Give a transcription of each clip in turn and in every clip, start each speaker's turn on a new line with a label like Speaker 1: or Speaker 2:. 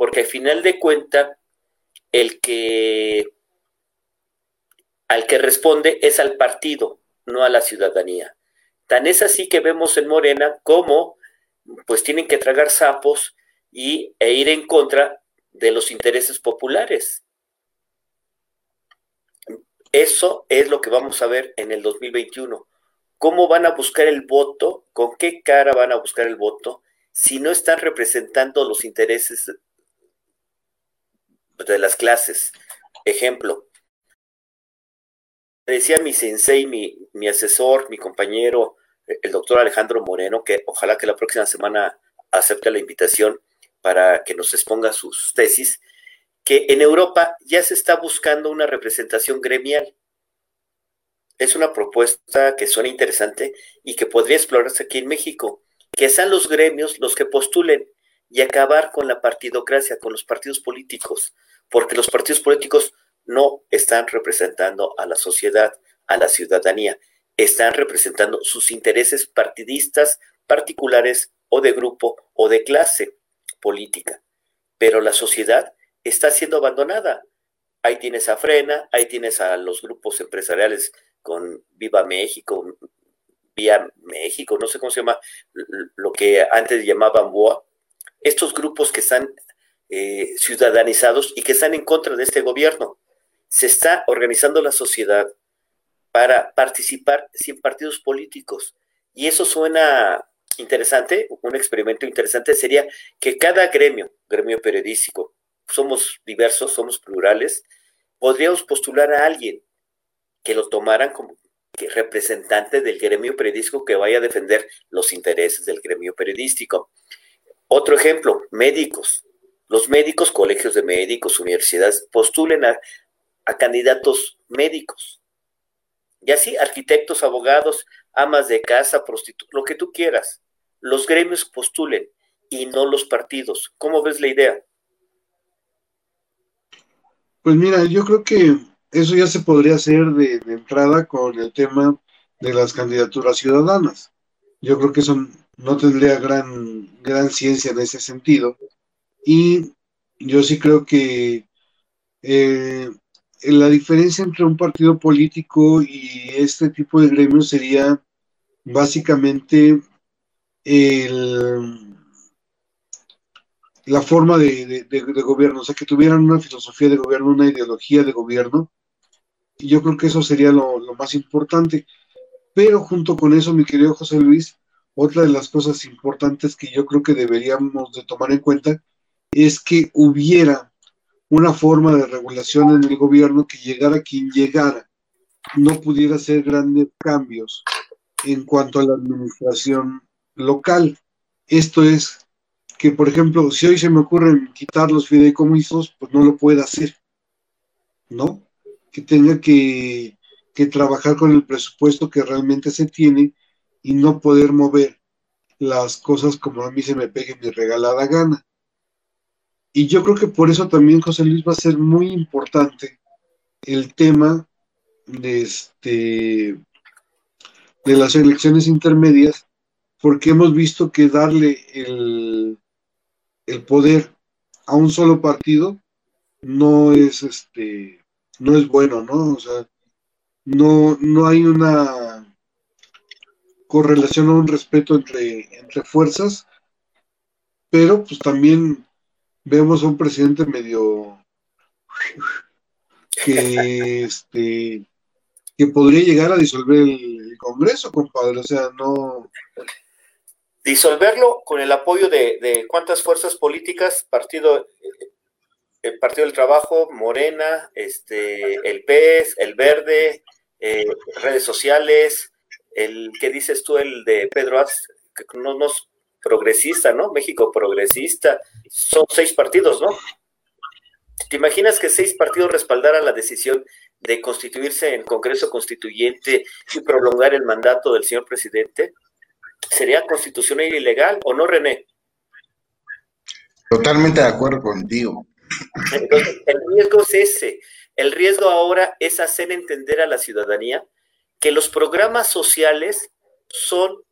Speaker 1: porque al final de cuentas, el que al que responde es al partido, no a la ciudadanía. Tan es así que vemos en Morena cómo pues tienen que tragar sapos y, e ir en contra de los intereses populares. Eso es lo que vamos a ver en el 2021. ¿Cómo van a buscar el voto? ¿Con qué cara van a buscar el voto si no están representando los intereses de las clases? Ejemplo, decía mi sensei, mi, mi asesor, mi compañero, el doctor Alejandro Moreno, que ojalá que la próxima semana acepte la invitación para que nos exponga sus tesis, que en Europa ya se está buscando una representación gremial. Es una propuesta que suena interesante y que podría explorarse aquí en México, que sean los gremios los que postulen y acabar con la partidocracia, con los partidos políticos, porque los partidos políticos no están representando a la sociedad, a la ciudadanía, están representando sus intereses partidistas particulares o de grupo o de clase política. Pero la sociedad está siendo abandonada. Ahí tienes a Frena, ahí tienes a los grupos empresariales con Viva México, Vía México, no sé cómo se llama, lo que antes llamaban BOA. Estos grupos que están eh, ciudadanizados y que están en contra de este gobierno. Se está organizando la sociedad para participar sin partidos políticos. Y eso suena interesante, un experimento interesante sería que cada gremio, gremio periodístico, somos diversos, somos plurales, podríamos postular a alguien que lo tomaran como representante del gremio periodístico que vaya a defender los intereses del gremio periodístico. Otro ejemplo, médicos. Los médicos, colegios de médicos, universidades, postulen a, candidatos médicos. Y así, arquitectos, abogados, amas de casa, prostitutas, lo que tú quieras. Los gremios postulen y no los partidos. ¿Cómo ves la idea?
Speaker 2: Pues mira, yo creo que eso ya se podría hacer de, entrada con el tema de las candidaturas ciudadanas. Yo creo que eso no tendría gran, gran ciencia en ese sentido. Y yo sí creo que eh, la diferencia entre un partido político y este tipo de gremios sería básicamente el, la forma de, gobierno, o sea, que tuvieran una filosofía de gobierno, una ideología de gobierno. Y yo creo que eso sería lo, más importante. Pero junto con eso, mi querido José Luis, otra de las cosas importantes que yo creo que deberíamos de tomar en cuenta es que hubiera una forma de regulación en el gobierno que llegara quien llegara, no pudiera hacer grandes cambios en cuanto a la administración local. Esto es que, por ejemplo, si hoy se me ocurre quitar los fideicomisos, pues no lo puede hacer, ¿no? Que tenga que, trabajar con el presupuesto que realmente se tiene y no poder mover las cosas como a mí se me pegue mi regalada gana. Y yo creo que por eso también, José Luis, va a ser muy importante el tema de, este, de las elecciones intermedias, porque hemos visto que darle el, el poder a un solo partido no es este no es bueno, ¿no? O sea, no, no hay una correlación o un respeto entre, entre fuerzas, pero pues también vemos un presidente medio que este que podría llegar a disolver el Congreso, compadre, o sea, no.
Speaker 1: Disolverlo con el apoyo de, cuántas fuerzas políticas, partido, el Partido del Trabajo, Morena, este, el PES, el Verde, eh, redes sociales, el que dices tú, el de Pedro Az, que no, no progresista, ¿no? México progresista, son seis partidos, ¿no? ¿Te imaginas que seis partidos respaldaran la decisión de constituirse en Congreso Constituyente y prolongar el mandato del señor presidente? sería constitucional ilegal, ¿o no, René?
Speaker 3: Totalmente de acuerdo contigo.
Speaker 1: Entonces, el riesgo es ese. El riesgo ahora es hacer entender a la ciudadanía que los programas sociales son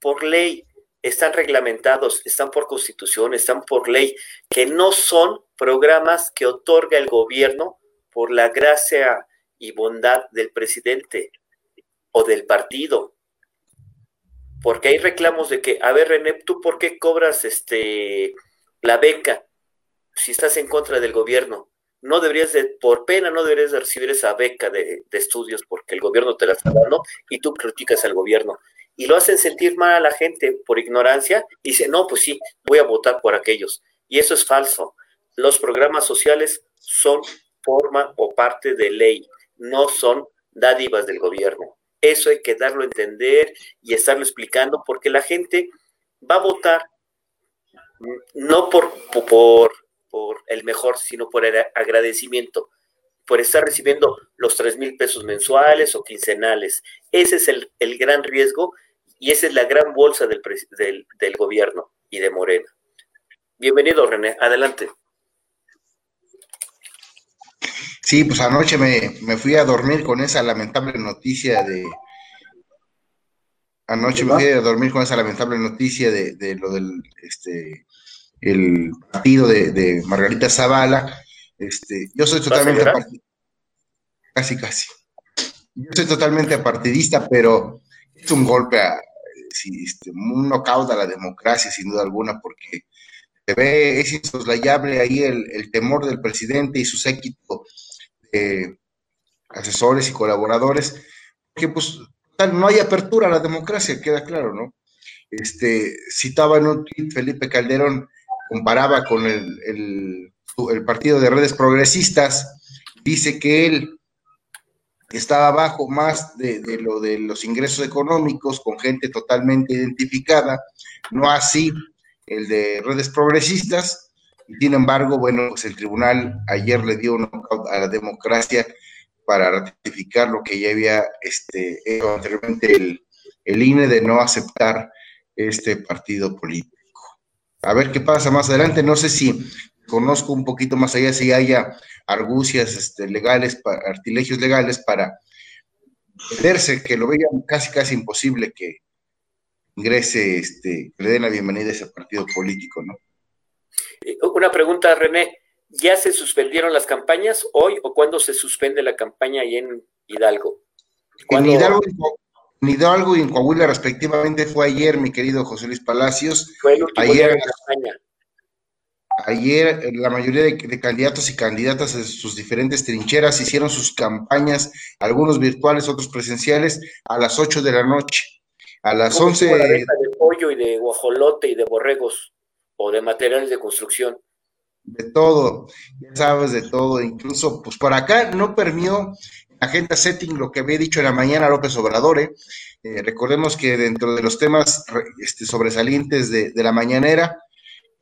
Speaker 1: por ley, están reglamentados, están por constitución, están por ley, que no son programas que otorga el gobierno por la gracia y bondad del presidente o del partido. Porque hay reclamos de que, a ver, René, ¿tú por qué cobras este la beca si estás en contra del gobierno? No deberías de, por pena, no deberías de recibir esa beca de, de estudios porque el gobierno te la está dando y tú criticas al gobierno y lo hacen sentir mal a la gente por ignorancia y dicen, no, pues sí, voy a votar por aquellos. Y eso es falso. Los programas sociales son forma o parte de ley, no son dádivas del gobierno. Eso hay que darlo a entender y estarlo explicando porque la gente va a votar no por, por, por el mejor, sino por el agradecimiento, por estar recibiendo los tres mil pesos mensuales o quincenales. Ese es el, el gran riesgo y esa es la gran bolsa del, del, gobierno y de Morena. Bienvenido, René. Adelante.
Speaker 3: Sí, pues anoche me, fui a dormir con esa lamentable noticia de... Anoche me fui a dormir con esa lamentable noticia de, lo del este, el partido de, Margarita Zavala. Este, yo soy totalmente casi casi. Yo soy totalmente apartidista, pero es un golpe a, este, un knockout la democracia, sin duda alguna, porque se ve, es insoslayable ahí el, temor del presidente y su séquito de asesores y colaboradores, que pues no hay apertura a la democracia, queda claro, ¿no? Este, citaba en un tweet Felipe Calderón, comparaba con el, el partido de redes progresistas, dice que él estaba bajo más de, lo de los ingresos económicos con gente totalmente identificada, no así el de redes progresistas. Sin embargo, bueno, pues el tribunal ayer le dio un a la democracia para ratificar lo que ya había este, hecho anteriormente el, el INE de no aceptar este partido político. A ver qué pasa más adelante. No sé si conozco un poquito más allá si haya argucias este, legales, artilegios legales para verse, que lo vean casi casi imposible que ingrese, este, que le den la bienvenida a ese partido político, ¿no?
Speaker 1: Eh, una pregunta, René. ¿Ya se suspendieron las campañas hoy o cuándo se suspende la campaña ahí en Hidalgo?
Speaker 3: En Hidalgo, en Hidalgo y en Coahuila respectivamente fue ayer, mi querido José Luis Palacios.
Speaker 1: Fue el último ayer, día de campaña.
Speaker 3: Ayer eh, la mayoría de, candidatos y candidatas de sus diferentes trincheras hicieron sus campañas, algunos virtuales, otros presenciales, a las 8 de la noche. A las 11...
Speaker 1: de pollo y de guajolote y de borregos o de materiales de construcción.
Speaker 3: De todo, ya sabes, de todo. Incluso, pues por acá no permió agenda setting lo que había dicho en la mañana López Obrador. ¿eh? Eh, recordemos que dentro de los temas este, sobresalientes de, de la mañanera,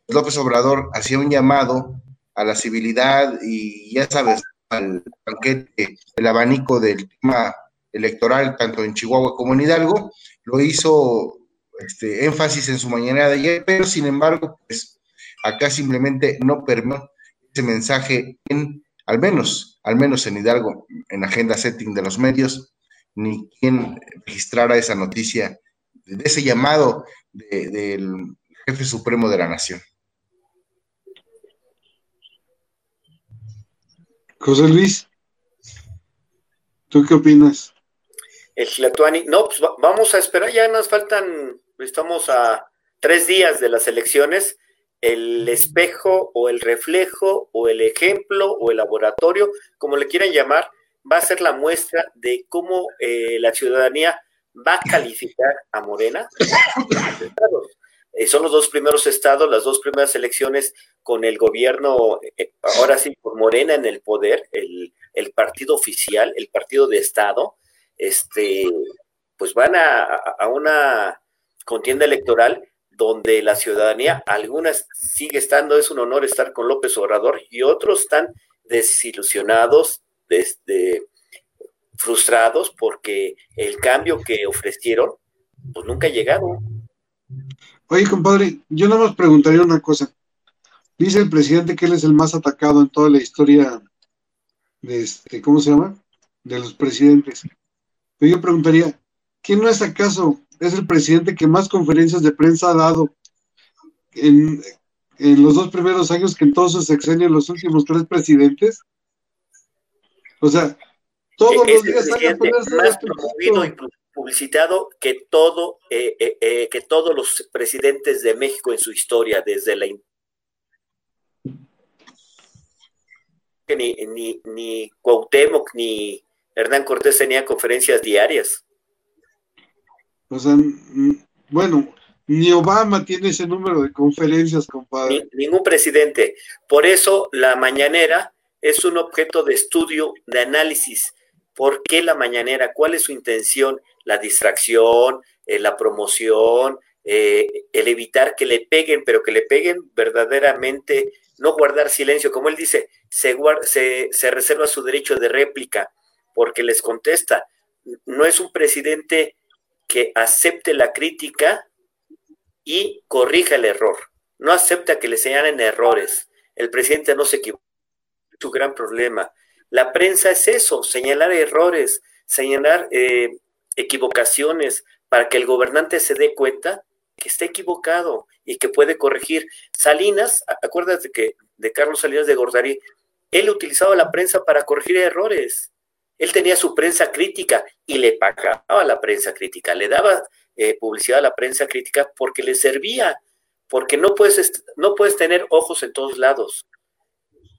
Speaker 3: López Obrador hacía un llamado a la civilidad y ya sabes, al banquete, el abanico del tema electoral, tanto en Chihuahua como en Hidalgo, lo hizo este, énfasis en su mañana de ayer, pero sin embargo, pues acá simplemente no permitió ese mensaje en, al menos, al menos en Hidalgo, en agenda setting de los medios, ni quien registrara esa noticia de ese llamado del jefe supremo de la nación.
Speaker 2: José Luis, ¿tú qué opinas?
Speaker 1: El Tlatuani, no, pues vamos a esperar, ya nos faltan, estamos a tres días de las elecciones, el espejo o el reflejo o el ejemplo o el laboratorio, como le quieran llamar, va a ser la muestra de cómo eh, la ciudadanía va a calificar a Morena. Eh, son los dos primeros estados, las dos primeras elecciones con el gobierno, eh, ahora sí, por Morena en el poder, el, partido oficial, el partido de Estado, este, pues van a, una contienda electoral donde la ciudadanía, algunas sigue estando, es un honor estar con López Obrador, y otros están desilusionados, desde, frustrados, porque el cambio que ofrecieron, pues nunca ha llegado.
Speaker 2: Oye, compadre, yo nada más preguntaría una cosa. Dice el presidente que él es el más atacado en toda la historia de este, ¿cómo se llama? De los presidentes. Pero yo preguntaría, ¿quién no es acaso es el presidente que más conferencias de prensa ha dado en, los dos primeros años que en todos sus sexenios, los últimos tres presidentes. O sea, todos los días
Speaker 1: hay más promovido y publicitado que todo, eh, eh, eh, que todos los presidentes de México en su historia, desde la ni, ni, ni Cuauhtémoc ni Hernán Cortés tenían conferencias diarias.
Speaker 2: O sea, bueno, ni Obama tiene ese número de conferencias, compadre.
Speaker 1: ningún presidente. Por eso la mañanera es un objeto de estudio, de análisis. ¿Por qué la mañanera? ¿Cuál es su intención? La distracción, eh, la promoción, eh, el evitar que le peguen, pero que le peguen verdaderamente, no guardar silencio. Como él dice, se, se, se reserva su derecho de réplica porque les contesta. No es un presidente que acepte la crítica y corrija el error. No acepta que le señalen errores. El presidente no se equivoca. Su gran problema. La prensa es eso, señalar errores, señalar eh, equivocaciones para que el gobernante se dé cuenta que está equivocado y que puede corregir. Salinas, acuérdate que de Carlos Salinas de Gordarí, él utilizaba la prensa para corregir errores. Él tenía su prensa crítica y le pagaba la prensa crítica, le daba eh, publicidad a la prensa crítica porque le servía, porque no puedes, no puedes tener ojos en todos lados.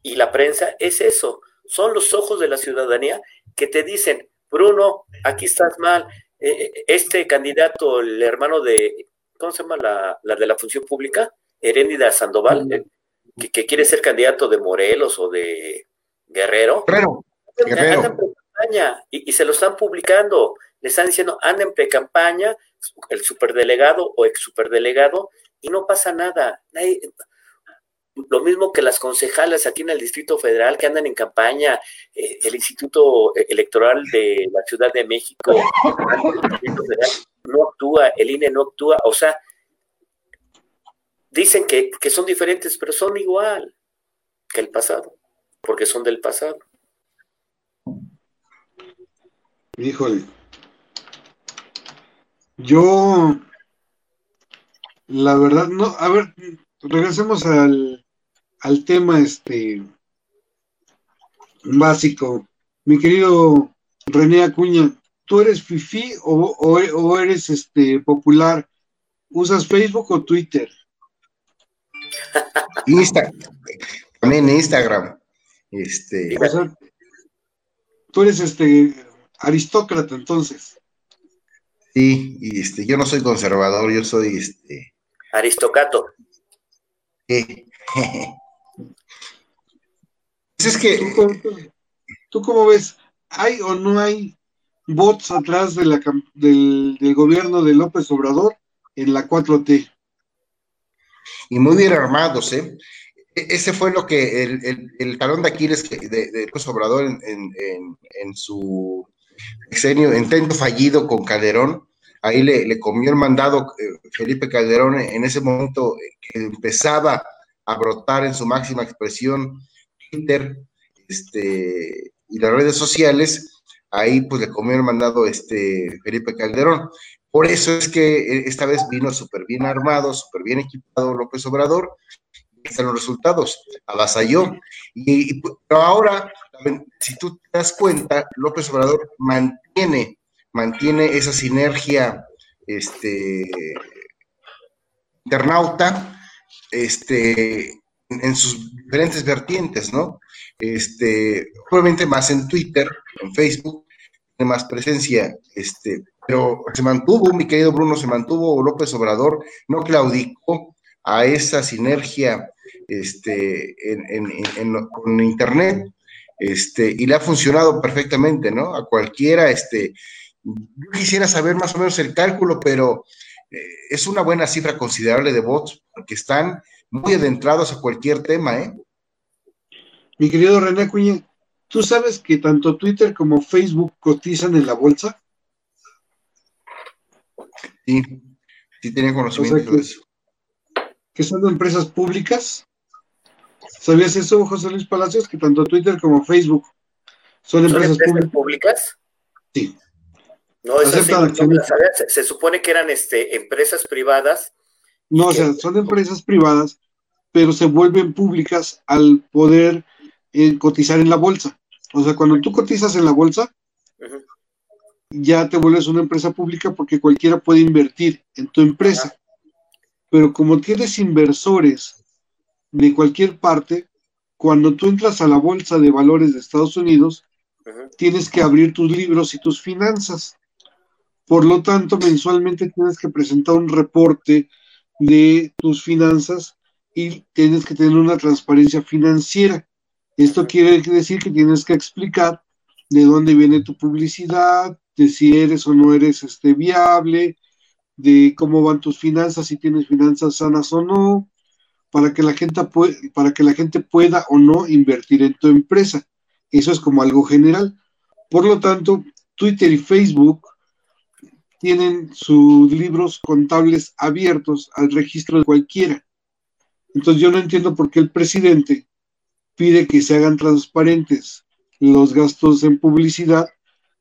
Speaker 1: Y la prensa es eso, son los ojos de la ciudadanía que te dicen, Bruno, aquí estás mal, eh, eh, este candidato, el hermano de, ¿cómo se llama la, la de la función pública? Heréndida Sandoval, que, que, quiere ser candidato de Morelos o de Guerrero.
Speaker 3: Guerrero. Guerrero
Speaker 1: y, se lo están publicando. Le están diciendo, anden pre-campaña, el superdelegado o ex superdelegado, y no pasa nada. Lo mismo que las concejales aquí en el Distrito Federal que andan en campaña, eh, el Instituto Electoral de la Ciudad de México no actúa, el INE no actúa, o sea, dicen que, que son diferentes, pero son igual que el pasado, porque son del pasado.
Speaker 2: Híjole. Yo, la verdad, no, a ver, regresemos al, al tema este básico. Mi querido René Acuña, ¿tú eres fifi o, o, eres este popular? ¿Usas Facebook o Twitter?
Speaker 3: Instagram, también Instagram. Este.
Speaker 2: tú eres este aristócrata entonces.
Speaker 3: Sí, y este, yo no soy conservador, yo soy este.
Speaker 1: Aristocato.
Speaker 2: es que. ¿Tú, cómo ves? ¿Hay o no hay bots atrás de la, del, gobierno de López Obrador en la 4T?
Speaker 3: Y muy bien armados, ¿eh? E, ese fue lo que el, talón de Aquiles de, López Obrador en, su sexenio, intento fallido con Calderón, ahí le, comió el mandado eh, Felipe Calderón en ese momento que empezaba a brotar en su máxima expresión Twitter este, y las redes sociales, ahí pues le comió mandado este, Felipe Calderón. Por eso es que eh, esta vez vino súper bien armado, súper bien equipado López Obrador, están los resultados, avasalló. Y, pero ahora, si tú te das cuenta, López Obrador mantiene, mantiene esa sinergia este, internauta este, en sus diferentes vertientes, ¿no? Este, obviamente más en Twitter, en Facebook, tiene más presencia, este, pero se mantuvo, mi querido Bruno, se mantuvo López Obrador, no claudicó a esa sinergia este, en, con Internet, este, y le ha funcionado perfectamente, ¿no? A cualquiera, este, yo quisiera saber más o menos el cálculo, pero eh, es una buena cifra considerable de bots, porque están muy adentrados a cualquier tema, ¿eh?
Speaker 2: Mi querido René Cuña, ¿tú sabes que tanto Twitter como Facebook cotizan en la bolsa?
Speaker 3: Sí, sí tenía conocimiento de eso.
Speaker 2: Que son empresas públicas ¿Sabías eso, José Luis Palacios, que tanto Twitter como Facebook son empresas, públicas?
Speaker 1: Sí. No, esas se, se, supone que eran este, empresas privadas.
Speaker 2: No, o sea, son empresas privadas, pero se vuelven públicas al poder eh, cotizar en la bolsa. O sea, cuando tú cotizas en la bolsa, ya te vuelves una empresa pública porque cualquiera puede invertir en tu empresa. Pero como tienes inversores de cualquier parte, cuando tú entras a la bolsa de valores de Estados Unidos, tienes que abrir tus libros y tus finanzas. Por lo tanto, mensualmente tienes que presentar un reporte de tus finanzas y tienes que tener una transparencia financiera. Esto quiere decir que tienes que explicar de dónde viene tu publicidad, de si eres o no eres este, viable, de cómo van tus finanzas, si tienes finanzas sanas o no, para que la gente, para que la gente pueda o no invertir en tu empresa. Eso es como algo general. Por lo tanto, Twitter y Facebook tienen sus libros contables abiertos al registro de cualquiera. Entonces yo no entiendo por qué el presidente pide que se hagan transparentes los gastos en publicidad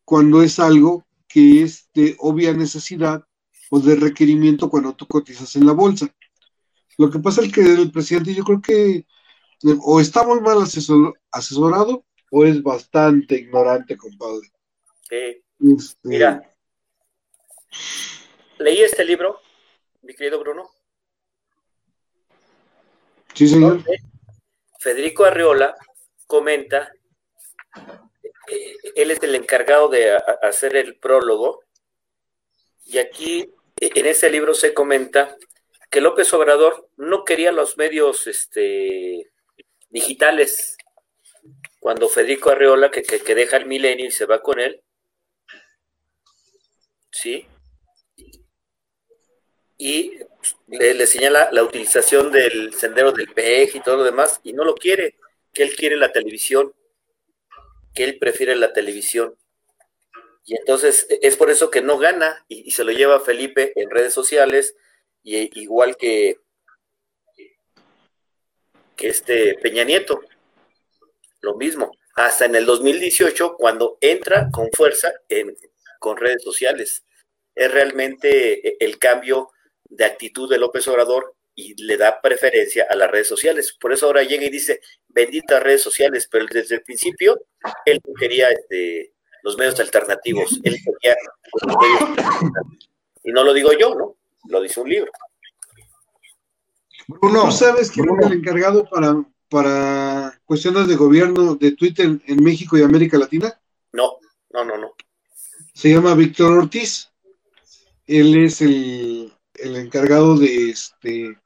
Speaker 2: cuando es algo que es de obvia necesidad o de requerimiento cuando tú cotizas en la bolsa. Lo que pasa es que el presidente yo creo que o está muy mal asesorado o es bastante ignorante, compadre.
Speaker 1: Sí. Este, Mira, leí este libro, mi querido Bruno.
Speaker 2: Sí, señor.
Speaker 1: Federico Arriola comenta él es el encargado de hacer el prólogo. Y aquí, en ese libro se comenta que López Obrador no quería los medios este, digitales. Cuando Federico Arreola, que, que, deja el milenio y se va con él, ¿sí? Y le, señala la utilización del sendero del PEJ y todo lo demás, y no lo quiere, que él quiere la televisión que él prefiere la televisión. Y entonces e, es por eso que no gana y, se lo lleva Felipe en redes sociales, y, e, igual que, que este Peña Nieto. Lo mismo. Hasta en el 2018, cuando entra con fuerza en, con redes sociales. Es realmente e, el cambio de actitud de López Obrador y le da preferencia a las redes sociales. Por eso ahora llega y dice, benditas redes sociales, pero desde el principio él quería este, los medios alternativos, él quería Y no lo digo yo, ¿no? Lo dice un libro.
Speaker 2: Bruno, ¿tú sabes quién es el encargado para, para cuestiones de gobierno de Twitter en México y América Latina?
Speaker 1: No, no, no, no.
Speaker 2: Se llama Víctor Ortiz. Él es el, el encargado de este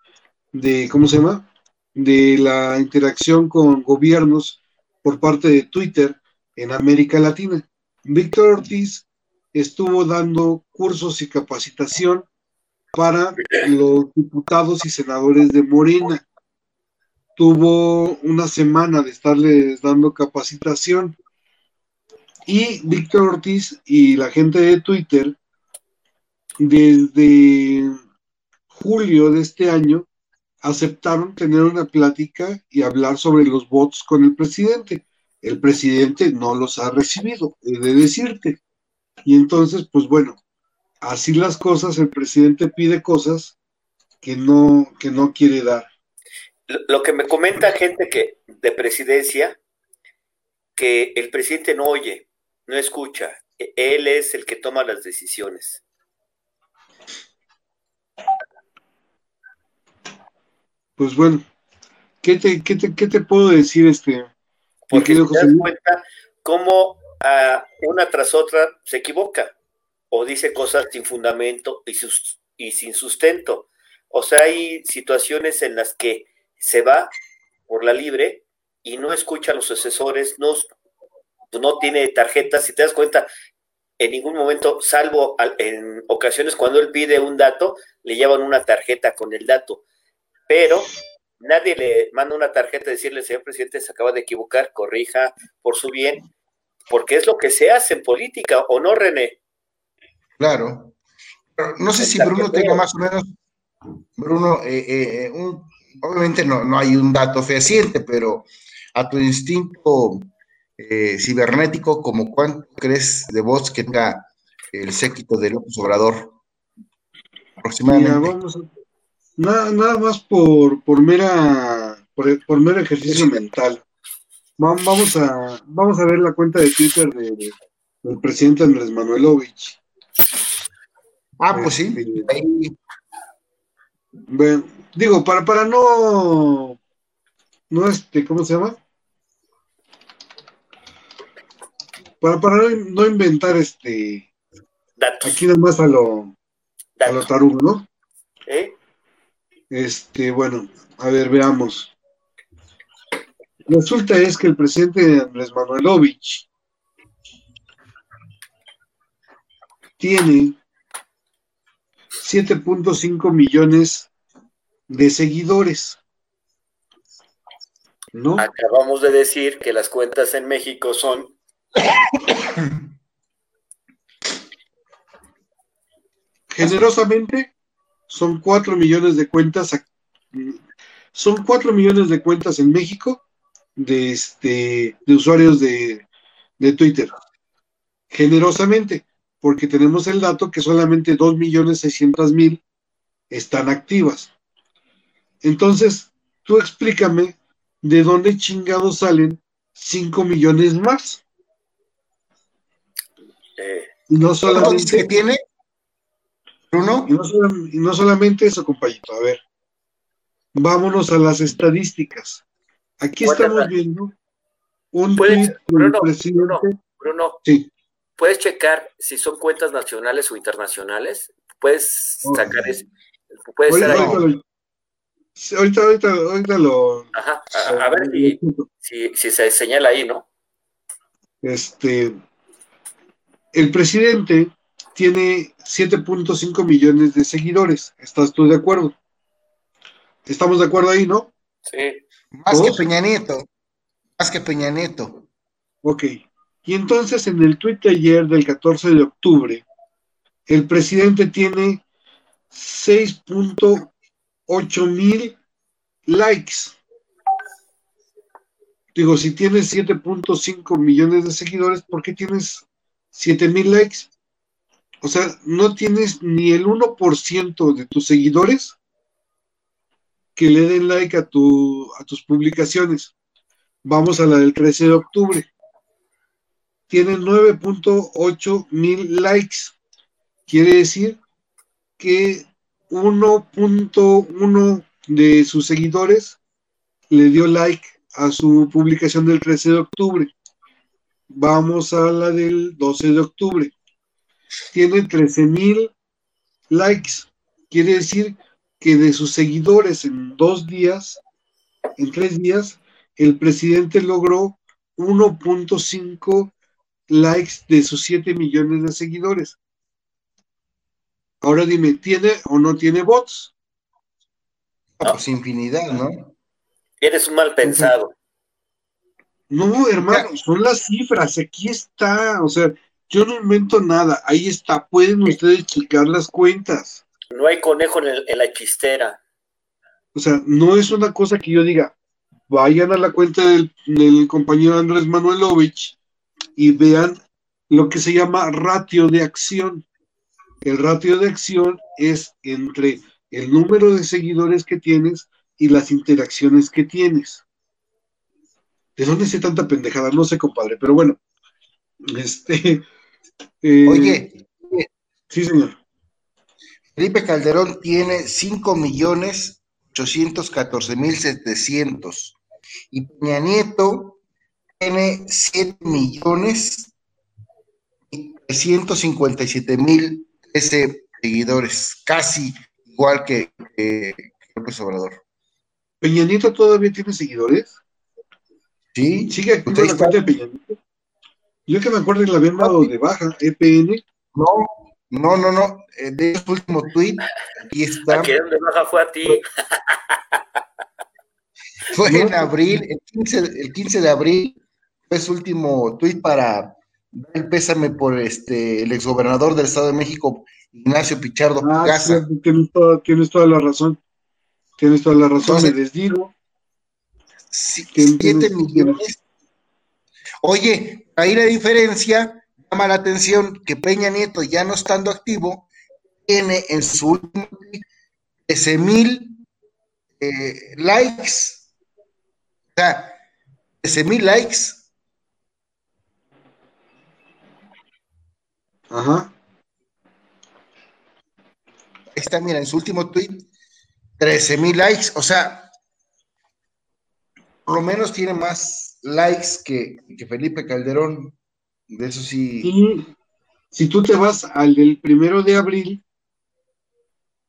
Speaker 2: de, ¿cómo se llama? De la interacción con gobiernos por parte de Twitter en América Latina. Víctor Ortiz estuvo dando cursos y capacitación para los diputados y senadores de Morena. Tuvo una semana de estarles dando capacitación. Y Víctor Ortiz y la gente de Twitter, desde julio de este año, aceptaron tener una plática y hablar sobre los votos con el presidente. El presidente no los ha recibido, he de decirte. Y entonces, pues bueno, así las cosas, el presidente pide cosas que no, que no quiere dar.
Speaker 1: Lo que me comenta gente que de presidencia, que el presidente no oye, no escucha, e-, él es el que toma las decisiones.
Speaker 2: Pues bueno, ¿qué te, qué te, qué te puedo decir este?
Speaker 1: Porque te das cuenta cómo ah, una tras otra se equivoca o dice cosas sin fundamento y, y sin sustento. O sea, hay situaciones en las que se va por la libre y no escucha a los asesores, no, no tiene tarjetas, si te das cuenta, en ningún momento, salvo en ocasiones cuando él pide un dato, le llevan una tarjeta con el dato pero nadie le manda una tarjeta a decirle, señor presidente, se acaba de equivocar, corrija por su bien, porque es lo que se hace en política, ¿o no, René?
Speaker 3: Claro. no sé si Bruno tenga más o menos, Bruno, eh, eh, eh, obviamente no, no, hay un dato fehaciente, pero a tu instinto cibernético, ¿como cuánto crees de voz que tenga el séquito de López Obrador. Aproximadamente.
Speaker 2: Nada, nada más por, por mera por, por mero ejercicio mental. Vamos a, vamos a ver la cuenta de Twitter de, del presidente Andrés Manuelovich.
Speaker 3: Ah, pues sí.
Speaker 2: Este, digo, para, para no, no este, ¿cómo se llama? Para, para no inventar este, aquí nada más a lo, a lo tarugo, ¿no? ¿Eh? Este, bueno, a ver, veamos. Resulta es que el presidente Andrés Manuelovich tiene 7.5 millones de seguidores.
Speaker 1: ¿No? Acabamos de decir que las cuentas en México son
Speaker 2: generosamente son 4 millones de cuentas son 4 millones de cuentas en México de, este, de usuarios de, de Twitter. Generosamente, porque tenemos el dato que solamente 2.600.000 están activas. Entonces, tú explícame de dónde chingados salen 5 millones más. Eh, no solamente.
Speaker 3: ¿Qué tiene?
Speaker 2: Bruno. Y no, y no solamente eso, compañito. A ver, vámonos a las estadísticas. Aquí estamos viendo un
Speaker 1: tweet Bruno, Bruno, sí. ¿puedes checar si son cuentas nacionales o internacionales? ¿Puedes sacar eso? ¿Puedes ahorita, ahí?
Speaker 2: ahorita, ahorita, ahorita, lo...
Speaker 1: Ajá, a, ver si, si, se señala ahí, ¿no?
Speaker 2: Este, el presidente tiene 7.5 millones de seguidores. ¿Estás tú de acuerdo? ¿Estamos de acuerdo ahí, no?
Speaker 1: Sí.
Speaker 3: Más que Peña Nieto. Más que Peña Nieto.
Speaker 2: Ok. Y entonces en el tuit de ayer del 14 de octubre, el presidente tiene 6.8 mil likes. Digo, si tienes 7.5 millones de seguidores, ¿por qué tienes 7 mil likes? O sea, no tienes ni el 1% de tus seguidores que le den like a, tu, a tus publicaciones. Vamos a la del 13 de octubre. Tiene 9.8 mil likes. Quiere decir que 1.1 de sus seguidores le dio like a su publicación del 13 de octubre. Vamos a la del 12 de octubre. Tiene 13 mil likes. Quiere decir que de sus seguidores en dos días, en tres días, el presidente logró 1.5 likes de sus 7 millones de seguidores. Ahora dime, ¿tiene o no tiene bots?
Speaker 3: No. Pues infinidad, ¿no?
Speaker 1: Eres un mal pensado.
Speaker 2: No, hermano, son las cifras, aquí está, o sea, yo no invento nada, ahí está, pueden ustedes checar las cuentas.
Speaker 1: No hay conejo en, la chistera.
Speaker 2: O sea, no es una cosa que yo diga, vayan a la cuenta del, compañero Andrés Manuelovich y vean lo que se llama ratio de acción. El ratio de acción es entre el número de seguidores que tienes y las interacciones que tienes. ¿De dónde sé tanta pendejada? No sé, compadre, pero bueno. Este.
Speaker 3: Eh, Oye.
Speaker 2: Sí, señor.
Speaker 3: Felipe Calderón tiene 5 millones 814 mil 700 y Peña Nieto tiene 7 millones 357 mil seguidores, casi igual que, López Obrador.
Speaker 2: ¿Peña Nieto todavía tiene seguidores?
Speaker 3: Sí.
Speaker 2: ¿Sigue activo la cuenta de Peña Nieto? Yo que me acuerdo que la habían dado de baja, EPN.
Speaker 3: No, no, no, no. Eh, de su último tweet, aquí está.
Speaker 1: ¿A quién de baja fue a ti?
Speaker 3: fue en abril, el 15, el 15 de abril, fue su último tweet para dar el pésame por este el exgobernador del Estado de México, Ignacio Pichardo
Speaker 2: ah, Casa. tienes, toda, tienes, toda, la razón. Tienes toda la razón, me les digo.
Speaker 3: Siete millones. Oye, ahí la diferencia llama la atención que Peña Nieto, ya no estando activo, tiene en su último 13 mil eh, likes. O sea, 13 mil likes.
Speaker 2: Ajá.
Speaker 3: Ahí está, mira, en su último tweet, 13 mil likes. O sea, por lo menos tiene más likes que, que Felipe Calderón. De eso sí.
Speaker 2: Y si tú te vas al del primero de abril,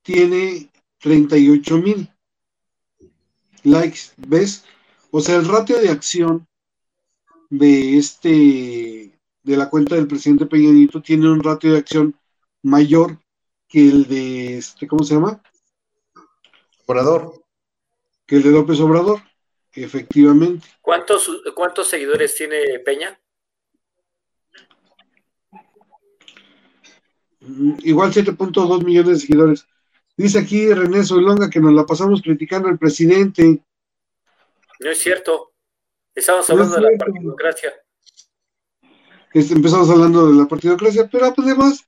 Speaker 2: tiene 38 mil likes, ¿ves? O sea, el ratio de acción de este, de la cuenta del presidente Peña Nieto tiene un ratio de acción mayor que el de, este, ¿cómo se llama?
Speaker 3: Obrador.
Speaker 2: Que el de López Obrador, efectivamente.
Speaker 1: ¿Cuántos, cuántos seguidores tiene Peña?
Speaker 2: Mm, igual 7.2 millones de seguidores. Dice aquí René Solonga que nos la pasamos criticando al presidente.
Speaker 1: No es cierto. Estamos hablando de la partidocracia.
Speaker 2: Empezamos hablando de la partidocracia, pero además,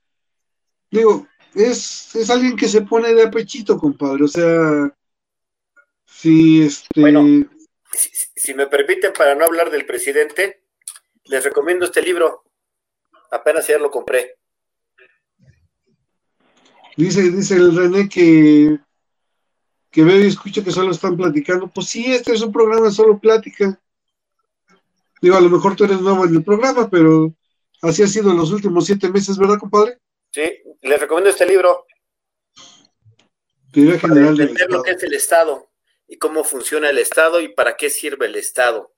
Speaker 2: digo, es, es alguien que se pone de apechito, compadre. O sea, si este.
Speaker 1: Bueno, si, si me permiten, para no hablar del presidente, les recomiendo este libro. Apenas ayer lo compré.
Speaker 2: Dice, dice el René que, que veo y escucha que solo están platicando. Pues sí, este es un programa solo plática. Digo, a lo mejor tú eres nuevo en el programa, pero así ha sido en los últimos siete meses, ¿verdad, compadre?
Speaker 1: Sí, les recomiendo este libro. Para entender lo que es el Estado y cómo funciona el Estado y para qué sirve el Estado.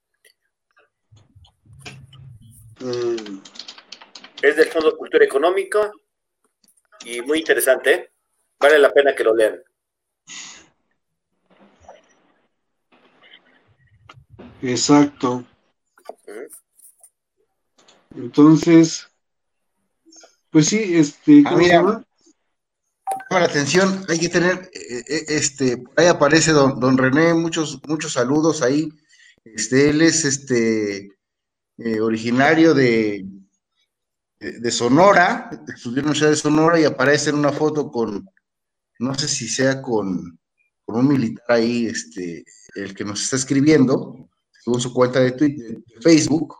Speaker 1: Mm. Es del Fondo de Cultura Económica y muy interesante. ¿eh? Vale la pena que lo lean.
Speaker 2: Exacto. Entonces, pues sí, este,
Speaker 3: ah, ¿cómo se llama? La atención, hay que tener, eh, eh, este, ahí aparece don, don, René, muchos, muchos saludos ahí. Este, él es este originario de, de Sonora, estudió en la Universidad de Sonora y aparece en una foto con, no sé si sea con, un militar ahí, este, el que nos está escribiendo, según su cuenta de, Twitter, de Facebook.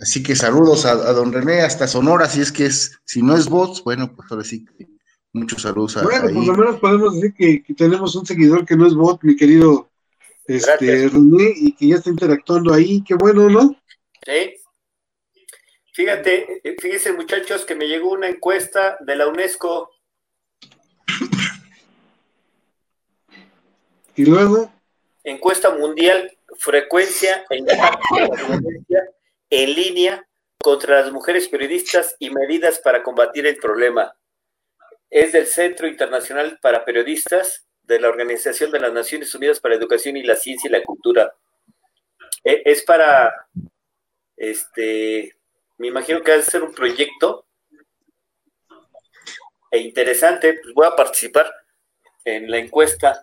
Speaker 3: Así que saludos a, don René hasta Sonora, si es que es, si no es bots, bueno, pues ahora sí que muchos saludos a
Speaker 2: Bueno, por lo menos podemos decir que, tenemos un seguidor que no es bot, mi querido este, René, y que ya está interactuando ahí, qué bueno, ¿no?
Speaker 1: ¿Sí? Fíjate, fíjense muchachos que me llegó una encuesta de la UNESCO.
Speaker 2: ¿Y luego?
Speaker 1: Encuesta mundial, frecuencia e en línea contra las mujeres periodistas y medidas para combatir el problema. Es del Centro Internacional para Periodistas de la Organización de las Naciones Unidas para la Educación y la Ciencia y la Cultura. E, es para este, me imagino que va a ser un proyecto e interesante. Pues voy a participar en la encuesta.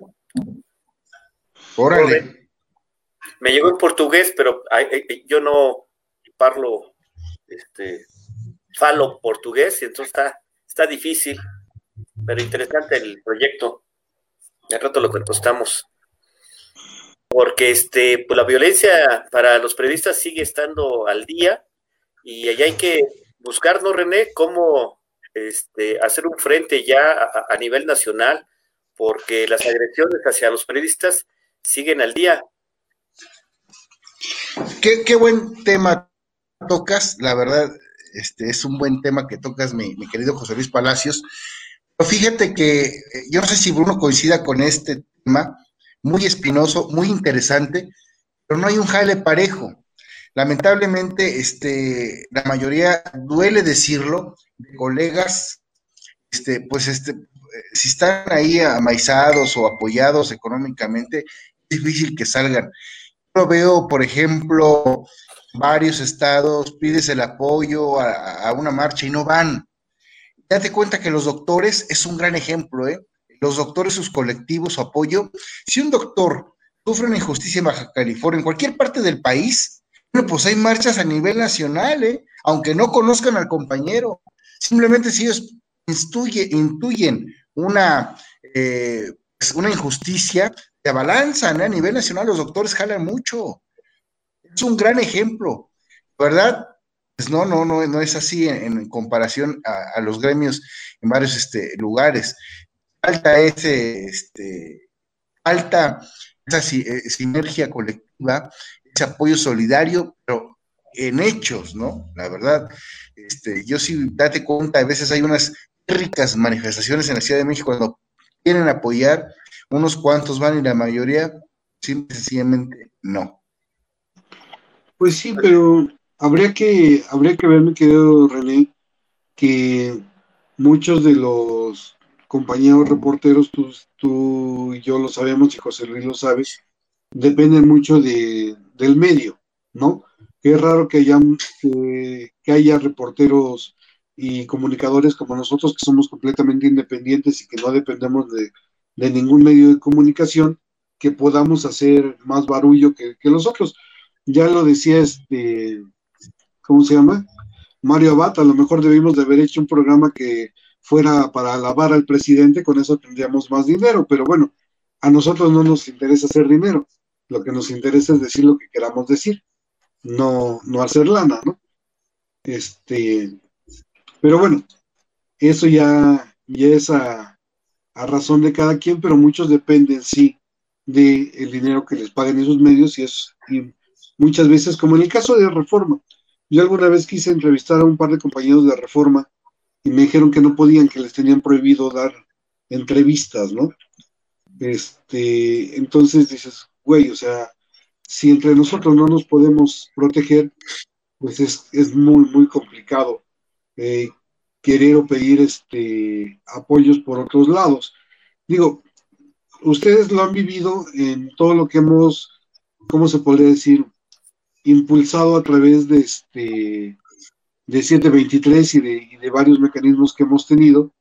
Speaker 3: Órale.
Speaker 1: Me llegó en portugués, pero yo no parlo, este, falo portugués, y entonces está, está difícil, pero interesante el proyecto. De rato lo contestamos porque este, pues la violencia para los periodistas sigue estando al día y allá hay que buscar, ¿no, René? Cómo este, hacer un frente ya a, nivel nacional, porque las agresiones hacia los periodistas siguen al día.
Speaker 3: Qué, buen tema tocas, la verdad, este es un buen tema que tocas, mi, querido José Luis Palacios. Pero fíjate que eh, yo no sé si Bruno coincida con este tema, muy espinoso, muy interesante, pero no hay un jale parejo. Lamentablemente, este, la mayoría, duele decirlo, de colegas, este, pues este, si están ahí amaizados o apoyados económicamente, es difícil que salgan. Yo veo, por ejemplo, varios estados, pides el apoyo a, una marcha y no van. Date cuenta que los doctores es un gran ejemplo, ¿eh? los doctores, sus colectivos, su apoyo. Si un doctor sufre una injusticia en Baja California, en cualquier parte del país, Bueno, pues hay marchas a nivel nacional, ¿eh? aunque no conozcan al compañero. Simplemente si ellos intuyen una, eh, pues, una injusticia, se abalanzan ¿eh? a nivel nacional, los doctores jalan mucho. Es un gran ejemplo, ¿verdad? Pues no, no, no, no es así en, comparación a, los gremios en varios este, lugares. Falta ese, este, falta esa eh, sinergia colectiva, ese apoyo solidario, pero en hechos, ¿no? La verdad, este, yo sí, date cuenta, a veces hay unas ricas manifestaciones en la Ciudad de México cuando quieren apoyar, unos cuantos van y la mayoría, simple sencillamente no.
Speaker 2: Pues sí, pero habría que, habría que ver, mi querido René, que muchos de los compañeros reporteros, tú, tú y yo lo sabemos y José Luis lo sabes, dependen mucho de, del medio, ¿no? Que es raro que haya, que, haya reporteros y comunicadores como nosotros que somos completamente independientes y que no dependemos de, de ningún medio de comunicación, que podamos hacer más barullo que, que los otros. Ya lo decía este, ¿cómo se llama? Mario Abad, a lo mejor debimos de haber hecho un programa que fuera para alabar al presidente, con eso tendríamos más dinero, pero bueno, a nosotros no nos interesa hacer dinero, lo que nos interesa es decir lo que queramos decir, no, no hacer lana, ¿no? Este, pero bueno, eso ya, ya es a, razón de cada quien, pero muchos dependen, sí, del el dinero que les paguen esos medios y es y muchas veces, como en el caso de Reforma, yo alguna vez quise entrevistar a un par de compañeros de Reforma y me dijeron que no podían, que les tenían prohibido dar entrevistas, ¿no? Este, entonces dices, güey, o sea, si entre nosotros no nos podemos proteger, pues es, muy, muy complicado eh, querer o pedir este, apoyos por otros lados. Digo, ustedes lo han vivido en todo lo que hemos, ¿cómo se podría decir? Impulsado a través de este de 723 y de, y de varios mecanismos que hemos tenido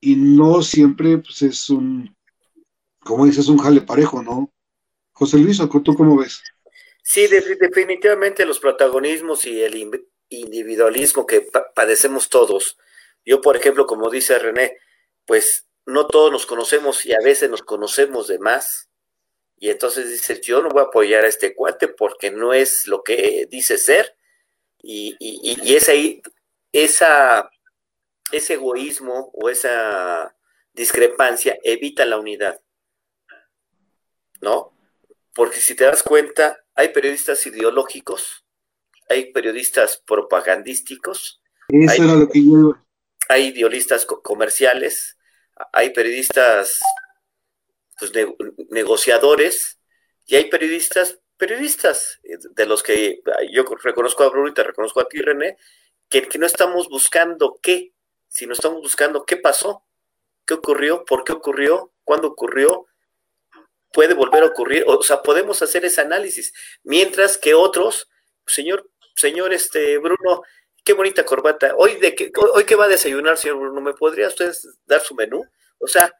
Speaker 2: y no siempre pues es un como dices un jale parejo no José Luis ¿tú cómo ves?
Speaker 1: Sí, definitivamente los protagonismos y el individualismo que padecemos todos. Yo, por ejemplo, como dice René, pues no todos nos conocemos y a veces nos conocemos de más y entonces dices, yo no voy a apoyar a este cuate porque no es lo que dice ser. Y, y, es ahí, esa, ese egoísmo o esa discrepancia evita la unidad. ¿No? Porque si te das cuenta, hay periodistas ideológicos, hay periodistas propagandísticos.
Speaker 2: Eso hay, era lo que yo...
Speaker 1: Hay idealistas comerciales, hay periodistas pues, negociadores y hay periodistas, periodistas eh, de los que yo reconozco a Bruno y te reconozco a ti, René, que, que no estamos buscando qué, sino estamos buscando qué pasó, qué ocurrió, por qué ocurrió, cuándo ocurrió, puede volver a ocurrir, o sea, podemos hacer ese análisis, mientras que otros, señor, señor este Bruno, qué bonita corbata, hoy de qué, hoy qué va a desayunar, señor Bruno, ¿me podría usted dar su menú? O sea,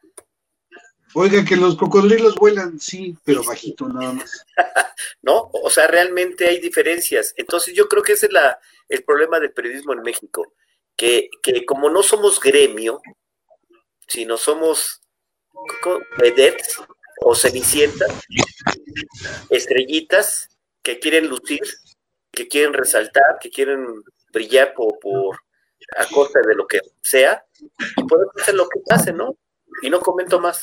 Speaker 2: Oiga, que los cocodrilos vuelan, sí, pero bajito nada más.
Speaker 1: no, o sea, realmente hay diferencias. Entonces yo creo que ese es la, el problema del periodismo en México, que, que como no somos gremio, sino somos vedettes o cenicientas, estrellitas que quieren lucir, que quieren resaltar, que quieren brillar por, por a costa de lo que sea, y pueden hacer lo que pase, ¿no? Y no comento más.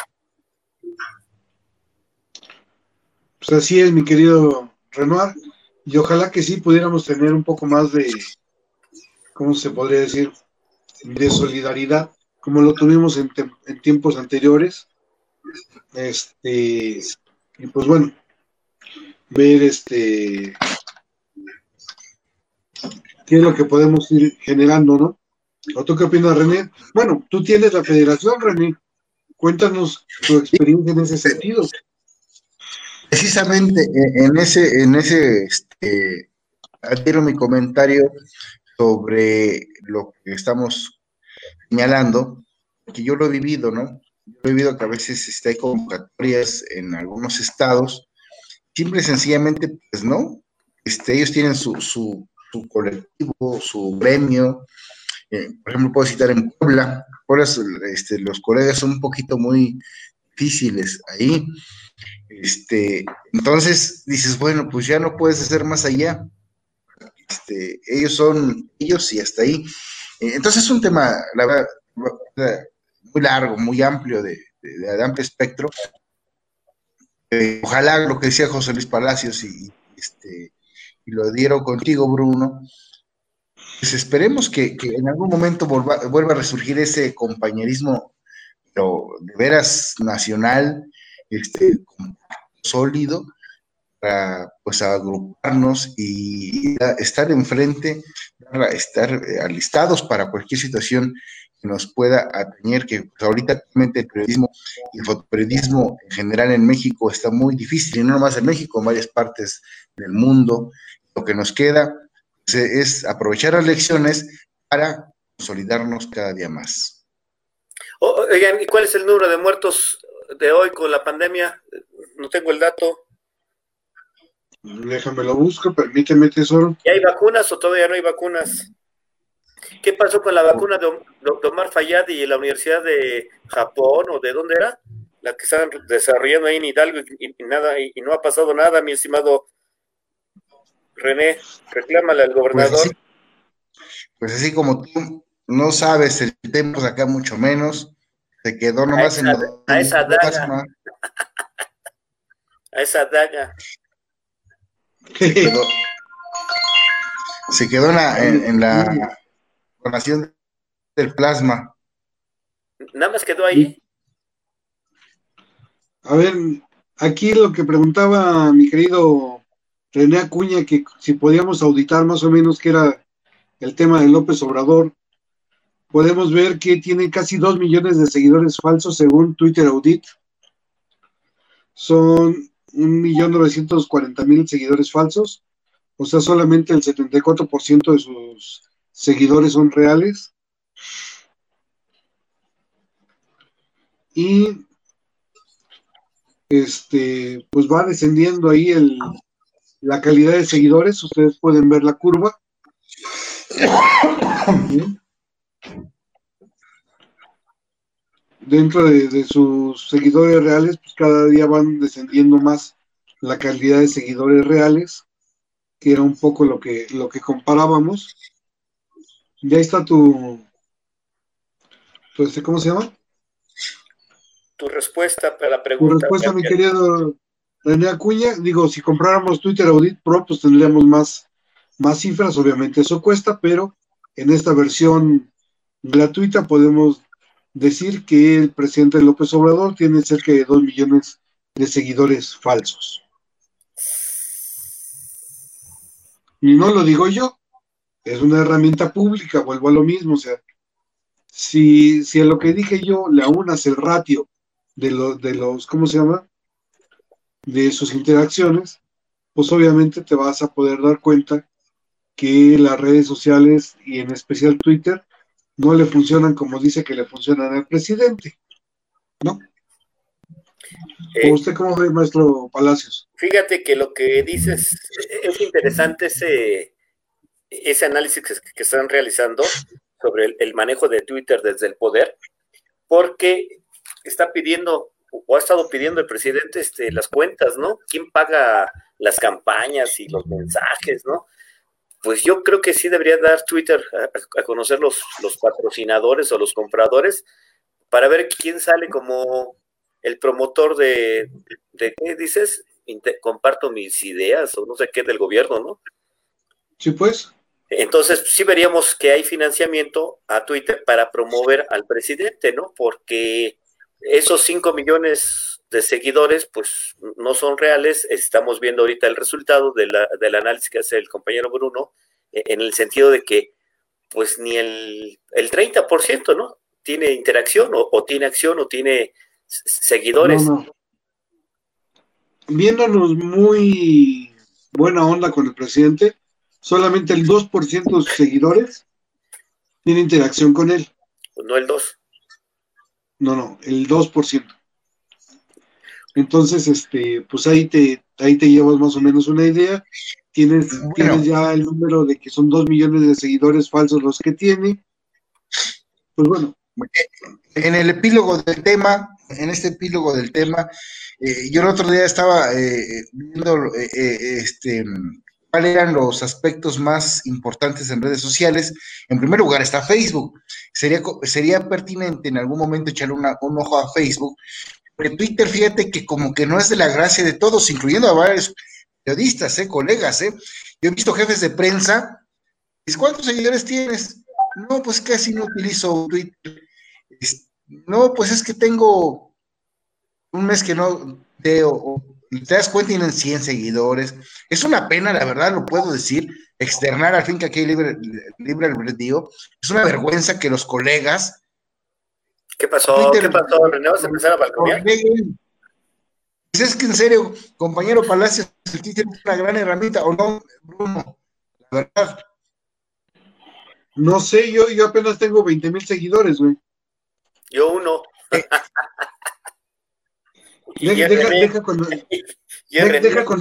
Speaker 2: Pues así es, mi querido Renoir, y ojalá que sí pudiéramos tener un poco más de, ¿cómo se podría decir? De solidaridad, como lo tuvimos en, tiempos anteriores. Este, y pues bueno, ver este, qué es lo que podemos ir generando, ¿no? ¿O tú qué opinas, René? Bueno, tú tienes la federación, René. Cuéntanos tu experiencia en ese sentido.
Speaker 3: Precisamente en ese, en ese, este, mi comentario sobre lo que estamos señalando, que yo lo he vivido, ¿no? Yo he vivido que a veces este, hay convocatorias en algunos estados, simple y sencillamente, pues no, este, ellos tienen su, su, colectivo, su gremio. Eh, por ejemplo, puedo citar en Puebla, este, los colegas son un poquito muy difíciles ahí. Este, entonces dices, bueno, pues ya no puedes hacer más allá. Este, ellos son ellos y hasta ahí. Eh, entonces es un tema, la verdad, muy largo, muy amplio, de, amplio espectro. Eh, ojalá lo que decía José Luis Palacios y, este, y lo dieron contigo, Bruno, pues esperemos que, en algún momento vuelva, a resurgir ese compañerismo, pero de veras nacional, este, sólido, para pues agruparnos y estar enfrente, estar eh, alistados para cualquier situación que nos pueda atañer, que pues, ahorita el periodismo y el fotoperiodismo en general en México está muy difícil, y no nomás en México, en varias partes del mundo. Lo que nos queda pues, es aprovechar las lecciones para consolidarnos cada día más.
Speaker 1: Oigan, ¿y cuál es el número de muertos de hoy con la pandemia? No tengo el dato.
Speaker 2: Déjame lo busco, permíteme, tesoro.
Speaker 1: ¿Y hay vacunas o todavía no hay vacunas? ¿Qué pasó con la vacuna de, Omar Fayad y la Universidad de Japón o de dónde era? La que estaban desarrollando ahí en Hidalgo y, nada, y, no ha pasado nada, mi estimado René. Reclámale al gobernador.
Speaker 3: Pues, pues así, como tú no sabes el tiempo acá mucho menos, se quedó nomás
Speaker 1: en, a esa daga. a esa daga.
Speaker 3: Se quedó, se quedó en la donación del plasma.
Speaker 1: Nada más quedó ahí.
Speaker 2: A ver, aquí lo que preguntaba mi querido René Acuña, que si podíamos auditar más o menos qué era el tema de López Obrador, podemos ver que tiene casi dos millones de seguidores falsos según Twitter Audit. Son un millón novecientos cuarenta mil seguidores falsos, o sea, solamente el 74% de sus seguidores son reales. Y este, pues va descendiendo ahí el, la calidad de seguidores. Ustedes pueden ver la curva. Dentro de, de, sus seguidores reales, pues cada día van descendiendo más la calidad de seguidores reales, que era un poco lo que, lo que comparábamos. Ya está tu, este, ¿cómo se llama?
Speaker 1: Tu respuesta para la pregunta.
Speaker 2: Tu respuesta, mi querido René Acuña. Digo, si compráramos Twitter Audit Pro, pues tendríamos más, más cifras. Obviamente eso cuesta, pero en esta versión gratuita podemos decir que el presidente López Obrador tiene cerca de dos millones de seguidores falsos. Y no lo digo yo, es una herramienta pública, vuelvo a lo mismo, o sea, si, si a lo que dije yo le aunas el ratio de, los de los, ¿cómo se llama? De sus interacciones, pues obviamente te vas a poder dar cuenta que las redes sociales y en especial Twitter no le funcionan como dice que le funcionan al presidente, ¿no? Eh, ¿Usted cómo ve, maestro Palacios?
Speaker 1: Fíjate que lo que dices es interesante ese, ese análisis que, están realizando sobre el, manejo de Twitter desde el poder, porque está pidiendo o ha estado pidiendo el presidente este, las cuentas, ¿no? ¿Quién paga las campañas y los mensajes, ¿no? Pues yo creo que sí debería dar Twitter a, conocer los, los patrocinadores o los compradores para ver quién sale como el promotor de, de ¿qué dices? comparto mis ideas o no sé qué del gobierno, ¿no?
Speaker 2: Sí, pues.
Speaker 1: Entonces, sí veríamos que hay financiamiento a Twitter para promover al presidente, ¿no? Porque esos 5 millones de seguidores, pues no son reales. Estamos viendo ahorita el resultado de la, del análisis que hace el compañero Bruno, e, en el sentido de que, pues ni el, el 30%, ¿no? Tiene interacción o, tiene acción o tiene seguidores.
Speaker 2: Viéndonos muy buena onda con el presidente, solamente el 2% de sus seguidores tiene interacción con él.
Speaker 1: No el 2.
Speaker 2: No, no, el 2%. Entonces, este, pues ahí te, ahí te llevas más o menos una idea. Tienes, tienes ya el número de que son dos millones de seguidores falsos los que tiene. Pues bueno.
Speaker 3: En el epílogo del tema, en este epílogo del tema, eh, yo el otro día estaba eh, viendo eh, este, cuáles eran los aspectos más importantes en redes sociales. En primer lugar está Facebook. Sería, sería pertinente en algún momento echarle un ojo a Facebook. Porque Twitter, fíjate que como que no es de la gracia de todos, incluyendo a varios periodistas, ¿eh? colegas. ¿eh? Yo he visto jefes de prensa. ¿Cuántos seguidores tienes? No, pues casi no utilizo Twitter. No, pues es que tengo un mes que no veo, te das cuenta tienen 100 seguidores. Es una pena, la verdad, lo puedo decir, externar al fin que aquí hay libre, libre albedrío. Es una vergüenza que los colegas.
Speaker 1: ¿Qué pasó? ¿Qué pasó? ¿René vas a empezar a balconear?
Speaker 3: Pues es que en serio, compañero Palacios, el Twitter es una gran herramienta, ¿o no, Bruno? La verdad.
Speaker 2: No sé, yo, yo apenas tengo 20 mil seguidores, güey.
Speaker 1: Yo uno.
Speaker 2: deja, cuando,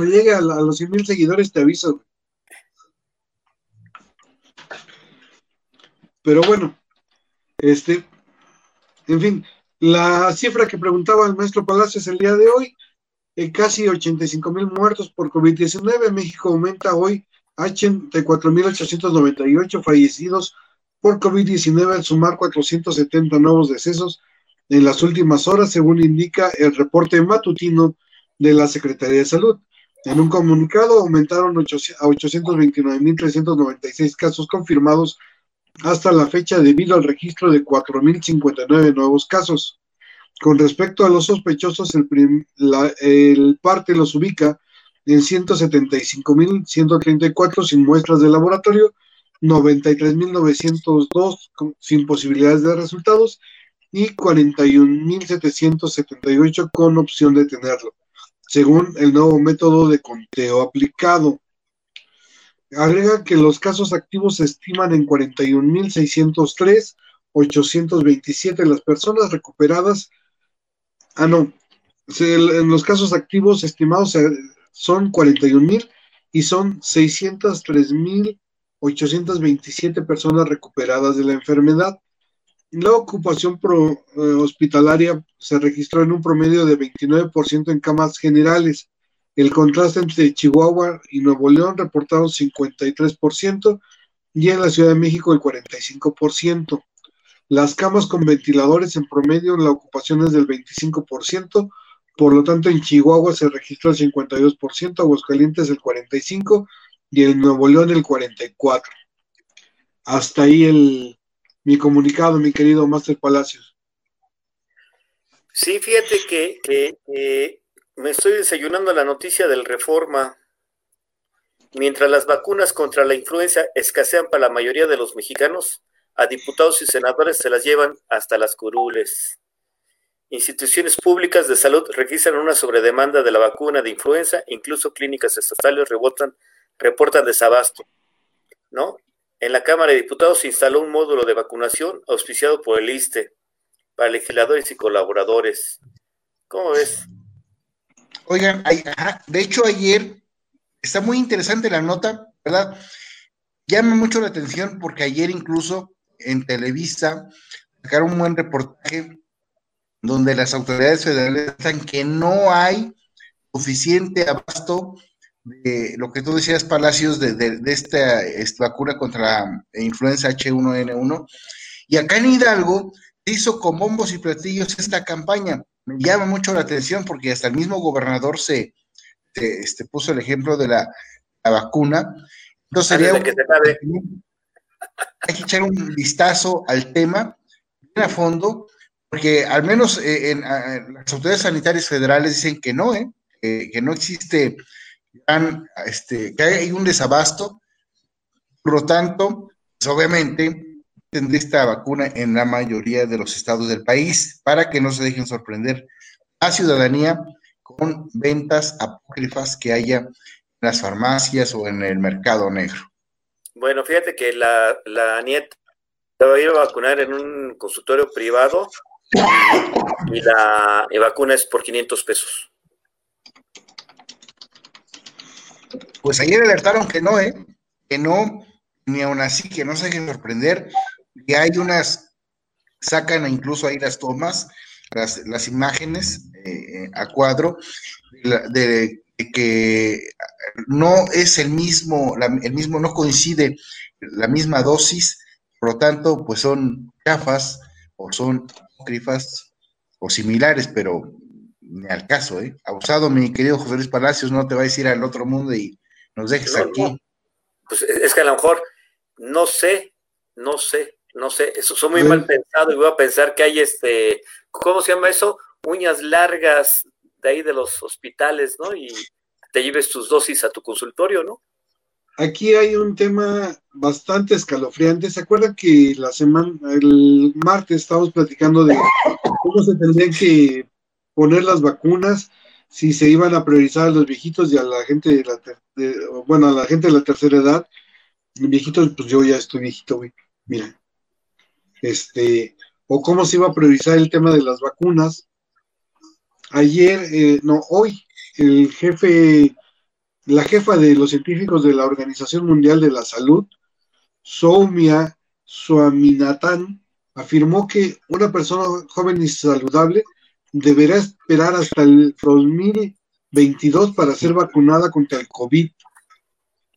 Speaker 2: llegue a, los 100 mil seguidores, te aviso. Pero bueno, este, en fin, la cifra que preguntaba el maestro Palacios el día de hoy, eh, casi 85 mil muertos por COVID-19. México aumenta hoy a 84.898 fallecidos por COVID-19 al sumar 470 nuevos decesos en las últimas horas, según indica el reporte matutino de la Secretaría de Salud. En un comunicado aumentaron a 829.396 casos confirmados hasta la fecha debido al registro de 4.059 nuevos casos. Con respecto a los sospechosos, el, el parte los ubica en 175.134 sin muestras de laboratorio, 93.902 sin posibilidades de resultados y 41.778 con opción de tenerlo, según el nuevo método de conteo aplicado. Agrega que los casos activos se estiman en 41.603, 827 las personas recuperadas. Ah, no, en los casos activos estimados son 41.000 y son 603.827 personas recuperadas de la enfermedad. La ocupación eh, hospitalaria se registró en un promedio de 29% en camas generales. El contraste entre Chihuahua y Nuevo León reportaron 53% y en la Ciudad de México el 45%. Las camas con ventiladores en promedio la ocupación es del 25%, por lo tanto en Chihuahua se registró el 52%, Aguascalientes el 45% y en Nuevo León el 44%. Hasta ahí el, mi comunicado, mi querido Master Palacios.
Speaker 1: Sí, fíjate que, me estoy desayunando la noticia del Reforma. Mientras las vacunas contra la influenza escasean para la mayoría de los mexicanos, a diputados y senadores se las llevan hasta las curules. Instituciones públicas de salud registran una sobredemanda de la vacuna de influenza, incluso clínicas estatales rebotan, reportan desabasto, ¿no? En la Cámara de Diputados se instaló un módulo de vacunación auspiciado por el ISTE para legisladores y colaboradores. ¿Cómo ves?
Speaker 3: Oigan, de hecho ayer está muy interesante la nota, ¿verdad? Llama mucho la atención porque ayer incluso en Televisa sacaron un buen reportaje donde las autoridades federales están que no hay suficiente abasto de lo que tú decías, Palacios, de, esta, vacuna contra la influenza H1N1. Y acá en Hidalgo se hizo con bombos y platillos esta campaña. Me llama mucho la atención porque hasta el mismo gobernador se, este, puso el ejemplo de la, vacuna. Entonces sería hay que echar un vistazo al tema a fondo, porque al menos eh, en, las autoridades sanitarias federales dicen que no, ¿eh? que no existe este, que hay un desabasto, por lo tanto, pues, obviamente tendrá esta vacuna en la mayoría de los estados del país para que no se dejen sorprender a ciudadanía con ventas apócrifas que haya en las farmacias o en el mercado negro.
Speaker 1: Bueno, fíjate que la, la nieta va a ir a vacunar en un consultorio privado y la vacuna es por 500 pesos.
Speaker 3: Pues ayer alertaron que no, ¿eh? Que no, ni aún así, que no se dejen sorprender, que hay unas, sacan incluso ahí las tomas, las, imágenes eh, a cuadro, de, que no es el mismo, el mismo, no coincide la misma dosis, por lo tanto, pues son gafas o son grifas o similares, pero ni al caso, ¿eh? Abusado, mi querido José Luis Palacios, no te va a decir al otro mundo y nos dejes aquí.
Speaker 1: Pues es que a lo mejor no sé, no sé, no sé, eso son muy mal pensado y voy a pensar que hay este, ¿cómo se llama eso? Uñas largas de ahí de los hospitales, ¿no? Y te lleves tus dosis a tu consultorio, ¿no?
Speaker 2: Aquí hay un tema bastante escalofriante. ¿Se acuerdan que la semana, el martes estábamos platicando de cómo se tendrían que poner las vacunas, si se iban a priorizar a los viejitos y a la gente de la, bueno, a la gente de la tercera edad? Viejitos, pues yo ya estoy viejito, güey. Mira. Este, o cómo se iba a priorizar el tema de las vacunas. Ayer, eh, no, hoy, el jefe, la jefa de los científicos de la Organización Mundial de la Salud, Soumia Swaminathan, afirmó que una persona joven y saludable deberá esperar hasta el 2022 para ser vacunada contra el COVID.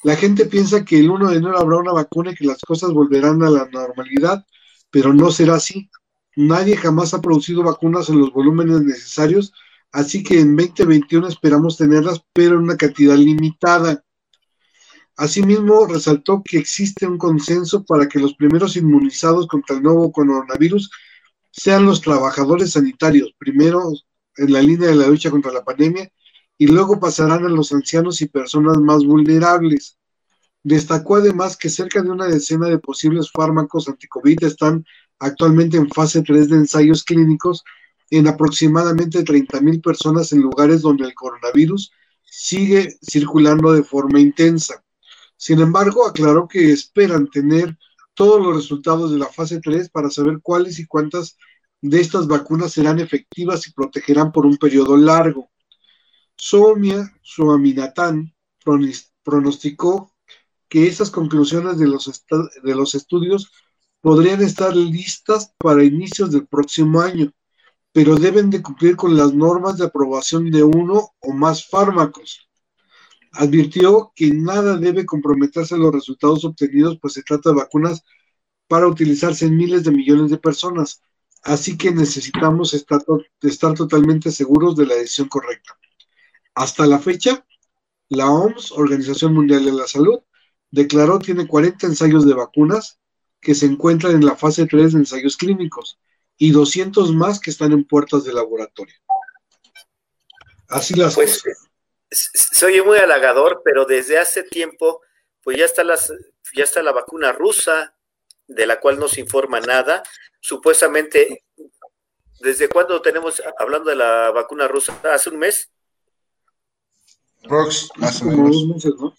Speaker 2: La gente piensa que el 1 de enero habrá una vacuna y que las cosas volverán a la normalidad, pero no será así. Nadie jamás ha producido vacunas en los volúmenes necesarios, así que en 2021 esperamos tenerlas, pero en una cantidad limitada. Asimismo, resaltó que existe un consenso para que los primeros inmunizados contra el nuevo coronavirus sean los trabajadores sanitarios, primero en la línea de la lucha contra la pandemia y luego pasarán a los ancianos y personas más vulnerables. Destacó además que cerca de una decena de posibles fármacos anticovid están actualmente en fase 3 de ensayos clínicos en aproximadamente 30.000 personas en lugares donde el coronavirus sigue circulando de forma intensa. Sin embargo, aclaró que esperan tener todos los resultados de la fase 3 para saber cuáles y cuántas de estas vacunas serán efectivas y protegerán por un periodo largo. Somia Suaminatán pronosticó que esas conclusiones de los, de los estudios podrían estar listas para inicios del próximo año, pero deben de cumplir con las normas de aprobación de uno o más fármacos. Advirtió que nada debe comprometerse a los resultados obtenidos, pues se trata de vacunas para utilizarse en miles de millones de personas, así que necesitamos estar, estar totalmente seguros de la decisión correcta. Hasta la fecha, la OMS, Organización Mundial de la Salud, declaró tiene 40 ensayos de vacunas que se encuentran en la fase 3 de ensayos clínicos y 200 más que están en puertas de laboratorio. Así las
Speaker 1: pues, Se oye muy halagador, pero desde hace tiempo, pues ya está, las, ya está la vacuna rusa, de la cual no se informa nada. Supuestamente, ¿desde cuándo tenemos, hablando de la vacuna rusa? ¿Hace un mes?
Speaker 3: hace un
Speaker 1: mes. ¿no?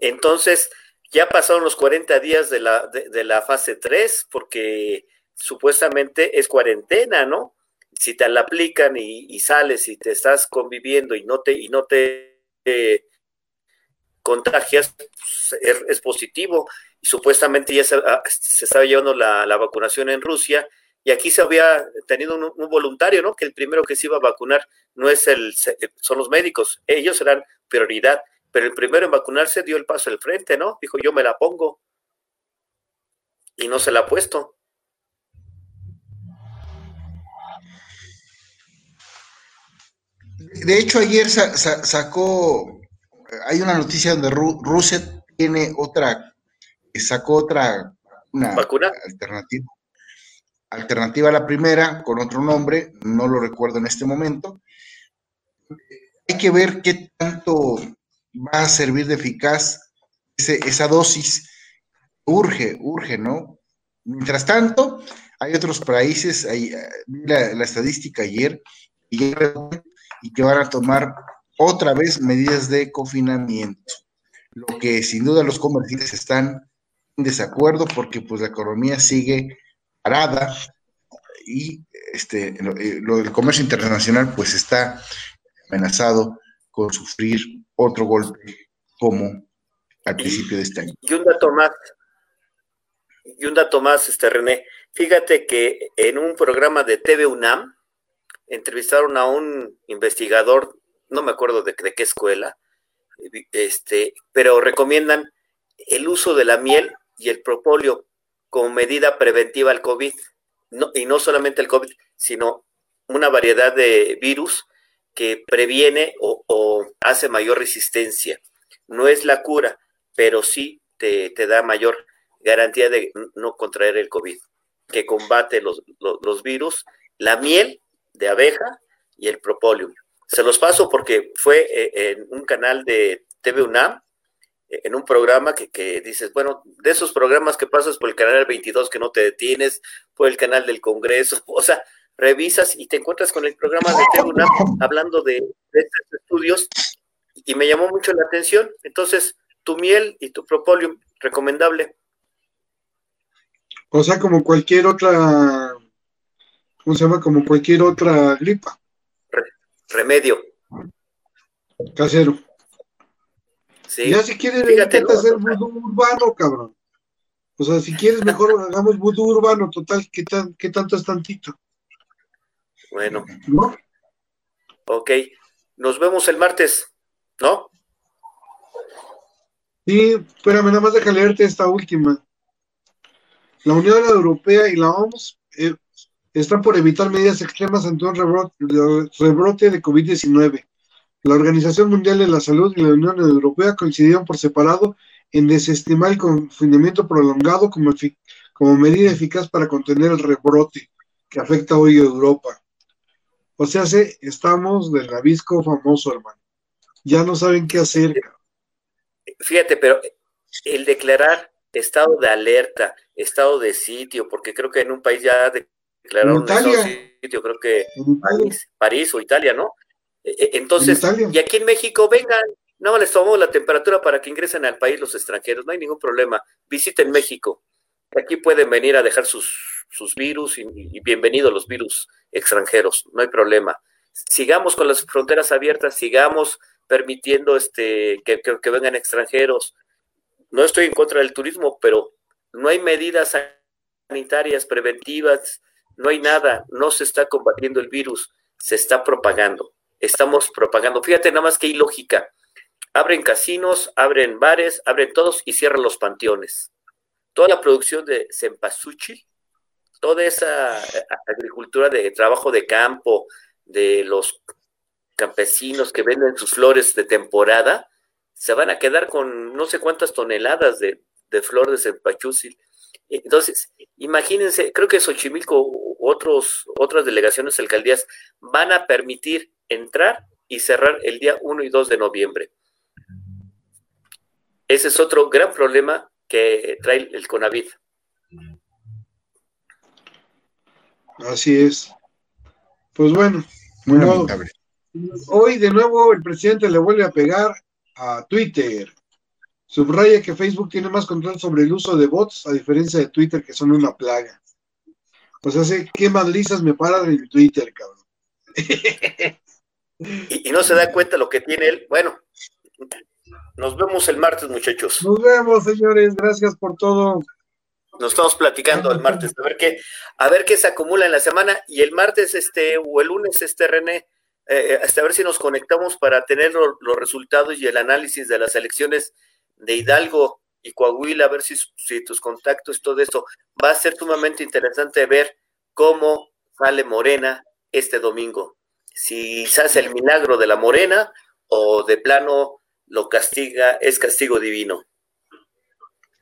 Speaker 1: Entonces, ya pasaron los 40 días de la, de, la fase 3, porque supuestamente es cuarentena, ¿no? Si te la aplican y, sales y te estás conviviendo y no te, y no te eh, contagias, pues, es, positivo. Y supuestamente ya se, ah, estaba llevando la, vacunación en Rusia y aquí se había tenido un, un, voluntario, ¿no? Que el primero que se iba a vacunar no es el, son los médicos, ellos serán prioridad pero el primero en vacunarse dio el paso al frente, ¿no? Dijo, yo me la pongo. Y no se la ha puesto.
Speaker 3: De hecho, ayer sacó, hay una noticia donde Rusia tiene otra, sacó otra una
Speaker 1: ¿Vacuna?
Speaker 3: alternativa. Alternativa a la primera, con otro nombre, no lo recuerdo en este momento. Hay que ver qué tanto va a servir de eficaz esa dosis. Urge, urge, ¿no? Mientras tanto, hay otros países, hay, la, la, estadística ayer, y que van a tomar otra vez medidas de confinamiento. Lo que sin duda los comerciantes están en desacuerdo porque pues la economía sigue parada y este, lo, eh, lo del comercio internacional pues está amenazado con sufrir otro golpe como al principio de este año.
Speaker 1: Y un dato más, y un dato más, este René, fíjate que en un programa de TV UNAM entrevistaron a un investigador, no me acuerdo de, de qué escuela, este, pero recomiendan el uso de la miel y el propóleo como medida preventiva al COVID, no, y no solamente el COVID, sino una variedad de virus que previene o, hace mayor resistencia. No es la cura, pero sí te, te, da mayor garantía de no contraer el COVID, que combate los, virus, la miel de abeja y el propóleo. Se los paso porque fue eh, en un canal de TV UNAM, en un programa que, que, dices, bueno, de esos programas que pasas por el canal 22 que no te detienes, por el canal del Congreso, o sea, revisas y te encuentras con el programa de TV UNAM hablando de, de estos estudios y me llamó mucho la atención. Entonces, tu miel y tu propóleo, recomendable.
Speaker 2: O sea, como cualquier otra, ¿cómo se llama? Como cualquier otra gripa.
Speaker 1: Remedio.
Speaker 2: Casero. Sí. Ya si quieres, Fíjate, no, hacer vudú urbano, cabrón. O sea, si quieres, mejor hagamos vudú urbano, total, ¿qué, tan, qué tanto es tantito?
Speaker 1: Bueno. ¿No? Ok. Nos vemos el martes, ¿no?
Speaker 2: Sí, espérame, nada más deja leerte esta última. La Unión Europea y la OMS eh, están por evitar medidas extremas ante un rebrote, de COVID-19. La Organización Mundial de la Salud y la Unión Europea coincidieron por separado en desestimar el confinamiento prolongado como, como medida eficaz para contener el rebrote que afecta hoy a Europa. O sea, se, estamos del rabisco famoso, hermano. Ya no saben qué hacer.
Speaker 1: Fíjate, pero el declarar estado de alerta, estado de sitio, porque creo que en un país ya declararon estado de sitio, creo que París, París o Italia, ¿no? E, e, entonces, y aquí en México, vengan, no les tomamos la temperatura para que ingresen al país los extranjeros, no hay ningún problema. Visiten México. Aquí pueden venir a dejar sus, sus virus y, y bienvenidos los virus extranjeros, no hay problema. Sigamos con las fronteras abiertas, sigamos permitiendo este que, que, vengan extranjeros. No estoy en contra del turismo, pero no hay medidas sanitarias preventivas, no hay nada, no se está combatiendo el virus, se está propagando estamos propagando. Fíjate nada más que hay lógica. Abren casinos, abren bares, abren todos y cierran los panteones. Toda la producción de cempasúchil, toda esa eh, agricultura de trabajo de campo, de los campesinos que venden sus flores de temporada, se van a quedar con no sé cuántas toneladas de, de flor de. Entonces, imagínense, creo que Xochimilco otros, otras delegaciones, alcaldías, van a permitir entrar y cerrar el día 1 y 2 de noviembre. Ese es otro gran problema que trae el CONAVID.
Speaker 2: Así es. Pues bueno, bueno hoy de nuevo el presidente le vuelve a pegar a Twitter. Subraya que Facebook tiene más control sobre el uso de bots a diferencia de Twitter que son una plaga. O sea, sé qué lisas me paran en Twitter, cabrón.
Speaker 1: y, y, no se da cuenta lo que tiene él. Bueno, nos vemos el martes, muchachos.
Speaker 2: Nos vemos, señores. Gracias por todo.
Speaker 1: Nos estamos platicando el martes, a ver qué, a ver qué se acumula en la semana, y el martes, este, o el lunes, este, René, eh, hasta ver si nos conectamos para tener lo, los resultados y el análisis de las elecciones de Hidalgo y Coahuila, a ver si, si tus contactos, todo esto, va a ser sumamente interesante ver cómo sale Morena este domingo. Si se hace el milagro de la morena o de plano lo castiga, es castigo divino.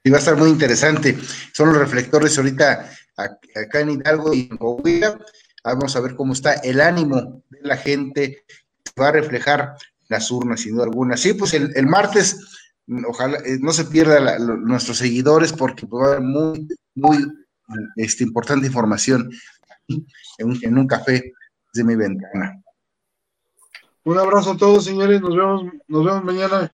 Speaker 3: Y va a estar muy interesante. Son los reflectores ahorita acá en Hidalgo y en Coahuila. Vamos a ver cómo está el ánimo de la gente. Va a reflejar las urnas, sin duda alguna. Sí, pues el, el martes, ojalá eh, no se pierda nuestros seguidores porque va a haber muy, muy este, importante información en en un café de mi ventana.
Speaker 2: Un abrazo a todos, señores. Nos vemos, nos vemos mañana.